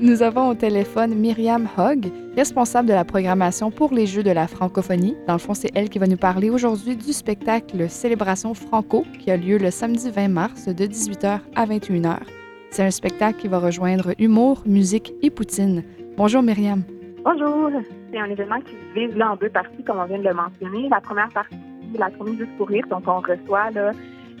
Nous avons au téléphone Myriam Hogg, responsable de la programmation pour les Jeux de la francophonie. Dans le fond, c'est elle qui va nous parler aujourd'hui du spectacle Célébration Franco qui a lieu le samedi 20 mars de 18h à 21h. C'est un spectacle qui va rejoindre humour, musique et poutine. Bonjour Myriam. Bonjour. C'est un événement qui se divise là en deux parties, comme on vient de le mentionner. La première partie, la chronique juste pour rire, donc on reçoit là,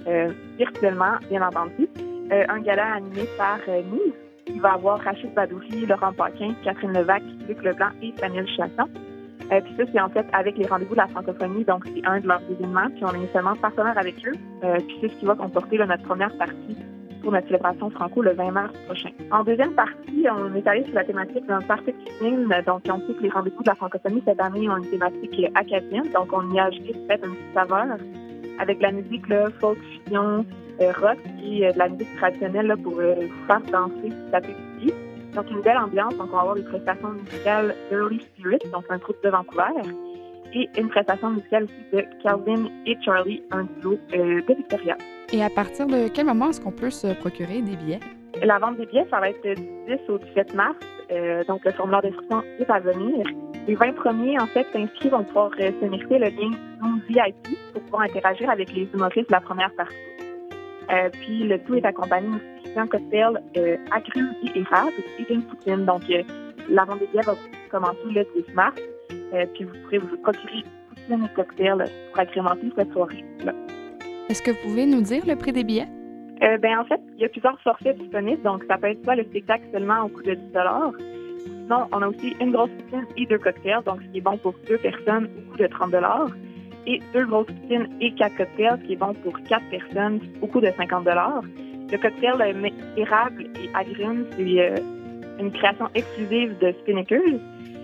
euh, virtuellement, bien entendu, euh, un gala animé par euh, Nice. Il va avoir Rachid Badouri, Laurent Paquin, Catherine Levac, Luc Leblanc et Samuel Chasson. Euh, puis ça, c'est en fait avec les rendez-vous de la francophonie, donc c'est un de leurs événements. Puis on est initialement partenaire avec eux. Euh, puis c'est ce qui va comporter notre première partie pour notre célébration franco le 20 mars prochain. En deuxième partie, on est allé sur la thématique d'un party cuisine. Donc, on sait que les rendez-vous de la francophonie cette année ont une thématique acadienne. Donc, on y a ajouté peut-être une petite saveur avec la musique là, folk, fusion, euh, rock et euh, de la musique traditionnelle là, pour euh, vous faire danser, du pied. Donc, une belle ambiance. Donc, on va avoir des prestations musicales Early Spirit, donc un groupe de Vancouver, et une prestation musicale aussi de Calvin et Charlie, un duo euh, de Victoria. Et à partir de quel moment est-ce qu'on peut se procurer des billets? La vente des billets, ça va être du 10 au 17 mars. Euh, donc, le formulaire d'inscription est à venir. Les 20 premiers, en fait, inscrits vont pouvoir euh, se mériter le lien Zoom VIP pour pouvoir interagir avec les humoristes de la première partie. Euh, puis, le tout est accompagné aussi d'un cocktail euh, agrumes et érable et d'une poutine. Donc, euh, la billets va commencer le 10 mars. Euh, puis, vous pourrez vous procurer poutine et cocktail pour agrémenter cette soirée-là. Est-ce que vous pouvez nous dire le prix des billets? Euh, ben, en fait, il y a plusieurs forfaits disponibles, donc ça peut être soit le spectacle seulement au coût de 10 Sinon, on a aussi une grosse poutine et deux cocktails, donc ce qui est bon pour deux personnes au coût de 30 et deux grosses poutines et quatre cocktails, qui est bon pour quatre personnes au coût de 50 Le cocktail euh, érable et agrumes, c'est euh, une création exclusive de Spinnakers.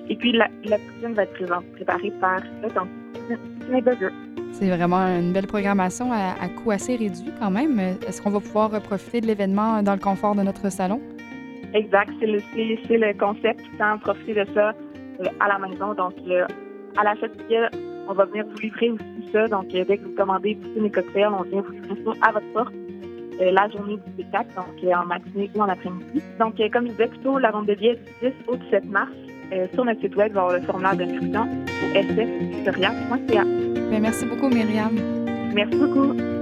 Et puis, la, la poutine va être préparée par le Burger. C'est vraiment une belle programmation à, à coût assez réduit quand même. Est-ce qu'on va pouvoir profiter de l'événement dans le confort de notre salon? Exact, c'est le, c'est, le concept, tant profiter de ça euh, à la maison. Donc, euh, à l'achat de on va venir vous livrer aussi ça. Donc, euh, dès que vous commandez poutine et cocktails, on vient vous livrer ça à votre porte euh, la journée du spectacle, donc euh, en matinée ou en après-midi. Donc, comme je disais plutôt, la vente de billets du 10 au 17 mars. Sur notre site web, il va y avoir le formulaire d'inscription au sfvictoria.ca. Bien, merci beaucoup, Myriam. Merci beaucoup.